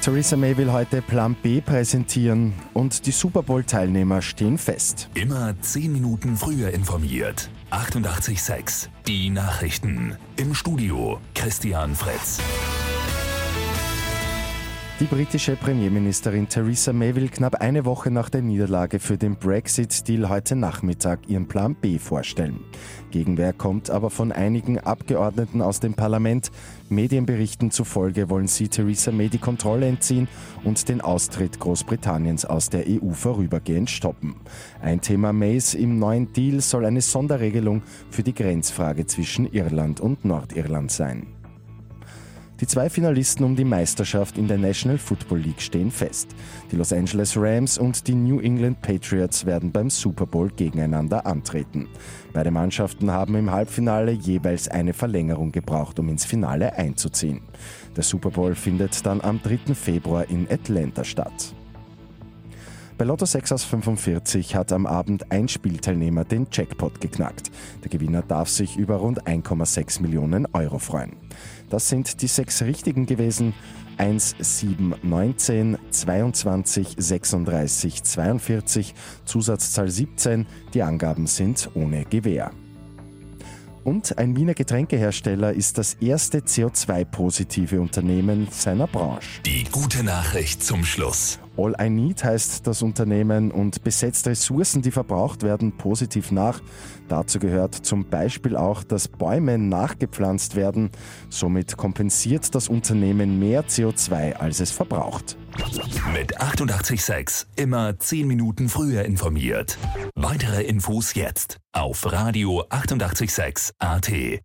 Theresa May will heute Plan B präsentieren und die Super Bowl-Teilnehmer stehen fest. Immer 10 Minuten früher informiert. 88.6 Die Nachrichten. Im Studio Christian Fritz. Die britische Premierministerin Theresa May will knapp eine Woche nach der Niederlage für den Brexit-Deal heute Nachmittag ihren Plan B vorstellen. Gegenwehr kommt aber von einigen Abgeordneten aus dem Parlament. Medienberichten zufolge wollen sie Theresa May die Kontrolle entziehen und den Austritt Großbritanniens aus der EU vorübergehend stoppen. Ein Thema Mays im neuen Deal soll eine Sonderregelung für die Grenzfrage zwischen Irland und Nordirland sein. Die zwei Finalisten um die Meisterschaft in der National Football League stehen fest. Die Los Angeles Rams und die New England Patriots werden beim Super Bowl gegeneinander antreten. Beide Mannschaften haben im Halbfinale jeweils eine Verlängerung gebraucht, um ins Finale einzuziehen. Der Super Bowl findet dann am 3. Februar in Atlanta statt. Bei Lotto 6 aus 45 hat am Abend ein Spielteilnehmer den Jackpot geknackt. Der Gewinner darf sich über rund 1,6 Millionen Euro freuen. Das sind die sechs richtigen gewesen. 1, 7, 19, 22, 36, 42, Zusatzzahl 17. Die Angaben sind ohne Gewähr. Und ein Wiener Getränkehersteller ist das erste CO2-positive Unternehmen seiner Branche. Die gute Nachricht zum Schluss. All I Need heißt das Unternehmen und besetzt Ressourcen, die verbraucht werden, positiv nach. Dazu gehört zum Beispiel auch, dass Bäume nachgepflanzt werden. Somit kompensiert das Unternehmen mehr CO2, als es verbraucht. Mit 886 immer 10 Minuten früher informiert. Weitere Infos jetzt auf Radio 886 AT.